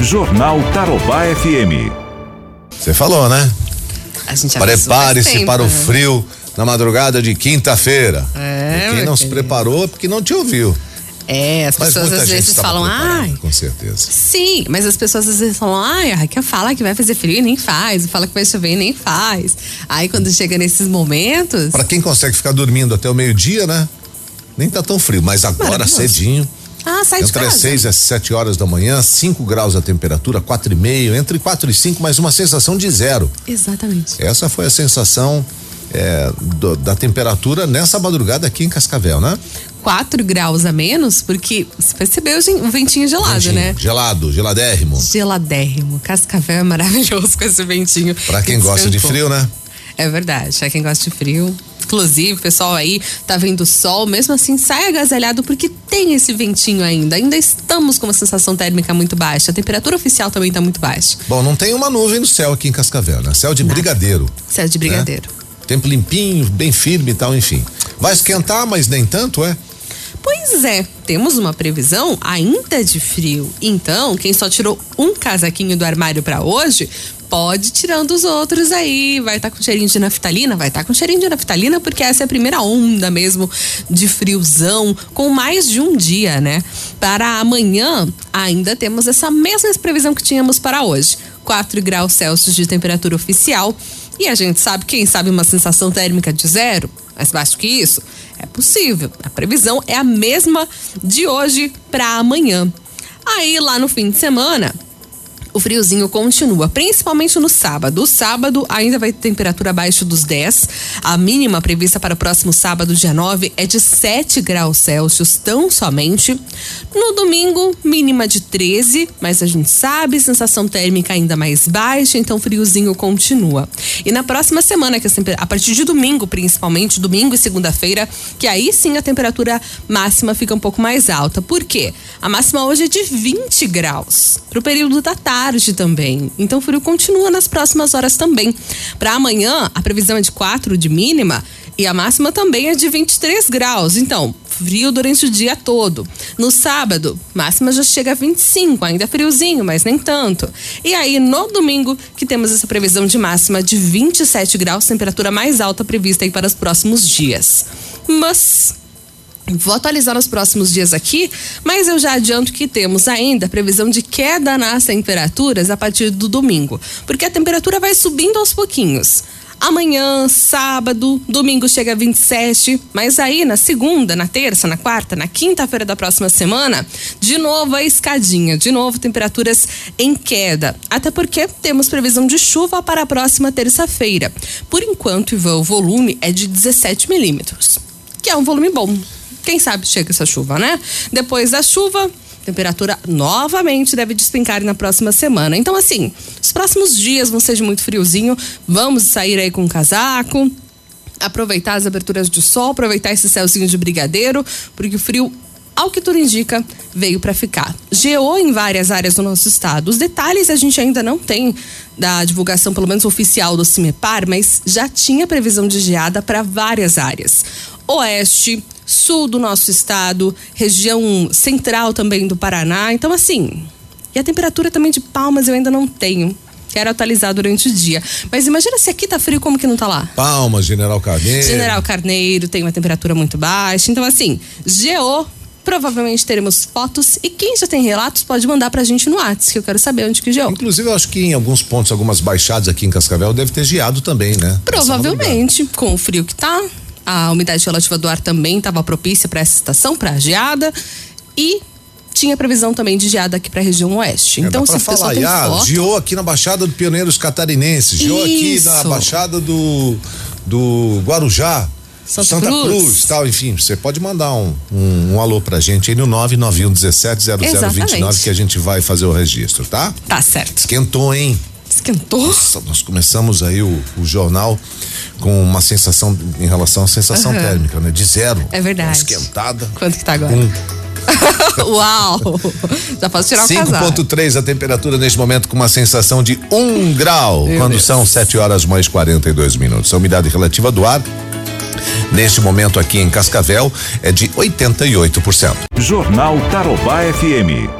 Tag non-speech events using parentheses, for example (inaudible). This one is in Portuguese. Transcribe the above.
Jornal Tarobá FM. Você falou, né? A gente já Prepare-se para o né? frio na madrugada de quinta-feira. É, E quem não se preparou é porque não te ouviu. É, as Mas pessoas às vezes falam, ai. Com certeza. Sim, mas as pessoas às vezes falam, ai, a Raquel fala que vai fazer frio e nem faz, fala que vai chover e nem faz. Aí quando chega nesses momentos. Para quem consegue ficar dormindo até o meio-dia, né? Nem tá tão frio, mas agora cedinho. Ah, sai de Entre as casa. 6 e as 7 horas da manhã, 5 graus a temperatura, 4,5, entre 4 e 5, mas uma sensação de zero. Exatamente. Essa foi a sensação é, do- da temperatura nessa madrugada aqui em Cascavel, né? 4 graus a menos, porque você percebeu gente, o ventinho gelado, Ventinho, né? Gelado, geladérrimo. Geladérrimo. Cascavel é maravilhoso (laughs) com esse ventinho. Pra quem que gosta de frio, né? É verdade, pra quem gosta de frio. Inclusive, o pessoal aí tá vendo sol, mesmo assim sai agasalhado porque tem esse ventinho ainda. Ainda estamos com uma sensação térmica muito baixa. A temperatura oficial também tá muito baixa. Bom, não tem uma nuvem no céu aqui em Cascavel, né? Céu de brigadeiro. Céu de brigadeiro. Tempo limpinho, bem firme e tal, enfim. Vai esquentar, mas nem tanto, é? Pois é, temos uma previsão ainda de frio. Então, quem só tirou um casaquinho do armário pra hoje, pode ir tirando os outros aí. Vai estar com cheirinho de naftalina? Vai estar com cheirinho de naftalina, porque essa é a primeira onda mesmo de friozão, com mais de um dia, né? Para amanhã, ainda temos essa mesma previsão que tínhamos para hoje: 4 graus Celsius de temperatura oficial. E a gente sabe, quem sabe, uma sensação térmica de zero, mais baixo que isso, é possível. A previsão é a mesma de hoje para amanhã. Aí, lá no fim de semana, o friozinho continua, principalmente no sábado. O sábado ainda vai ter temperatura abaixo dos 10. A mínima prevista para o próximo sábado, dia 9, é de 7 graus Celsius, tão somente. No domingo, mínima de 13, mas a gente sabe, sensação térmica ainda mais baixa, então friozinho continua. E na próxima semana, que é a partir de domingo, principalmente, domingo e segunda-feira, que aí sim a temperatura máxima fica um pouco mais alta. Por quê? A máxima hoje é de 20 graus, para o período da tarde também. Então o frio continua nas próximas horas também. Para amanhã, a previsão é de 4 de mínima e a máxima também é de 23 graus. Então, frio durante o dia todo. No sábado, máxima já chega a 25, ainda é friozinho, mas nem tanto. E aí, no domingo, que temos essa previsão de máxima de 27 graus, temperatura mais alta prevista aí para os próximos dias. Mas Vou atualizar nos próximos dias aqui, mas eu já adianto que temos ainda previsão de queda nas temperaturas a partir do domingo, porque a temperatura vai subindo aos pouquinhos. Amanhã, sábado, domingo chega a 27, mas aí na segunda, na terça, na quarta, na quinta-feira da próxima semana, de novo a escadinha, de novo temperaturas em queda. Até porque temos previsão de chuva para a próxima terça-feira. Por enquanto, Ivan, o volume é de 17 milímetros, que é um volume bom. Quem sabe chega essa chuva, né? Depois da chuva, temperatura novamente deve despencar na próxima semana. Então, assim, os próximos dias vão ser de muito friozinho. Vamos sair aí com um casaco, aproveitar as aberturas de sol, aproveitar esse céuzinho de brigadeiro, porque o frio ao que tudo indica, veio para ficar. Geou em várias áreas do nosso estado. Os detalhes a gente ainda não tem da divulgação, pelo menos oficial do CIMEPAR, mas já tinha previsão de geada para várias áreas. Oeste, sul do nosso estado, região central também do Paraná. Então, assim, e a temperatura também de Palmas eu ainda não tenho. Quero atualizar durante o dia. Mas imagina se aqui tá frio, como que não tá lá? Palmas, General Carneiro. General Carneiro tem uma temperatura muito baixa. Então, assim, geou. Provavelmente teremos fotos e quem já tem relatos pode mandar pra gente no WhatsApp, que eu quero saber onde que geou. Inclusive, eu acho que em alguns pontos, algumas baixadas aqui em Cascavel, deve ter geado também, né? Provavelmente, com o frio que tá, a umidade relativa do ar também estava propícia para essa estação, para geada, e tinha previsão também de geada aqui para a região oeste. É, então, se falar, tem ah, foto, geou aqui na Baixada do Pioneiros Catarinenses, geou aqui na. Baixada do, do Guarujá. Santa Cruz. Cruz, tal, enfim, você pode mandar um, um, um alô pra gente aí no 991 17 0029 Exatamente. que a gente vai fazer o registro, tá? tá certo. Esquentou, hein? Esquentou? Nossa, nós começamos aí o, o jornal com uma sensação em relação à sensação Aham. térmica, né? De zero. É verdade. Esquentada. Quanto que tá agora? Um. (laughs) Uau! Já posso tirar o casaco. 5.3 a temperatura neste momento com uma sensação de um grau, quando Deus. são 7 horas mais 42 minutos. A umidade relativa do ar, neste momento aqui em Cascavel, é de 88%. Jornal Tarobá FM.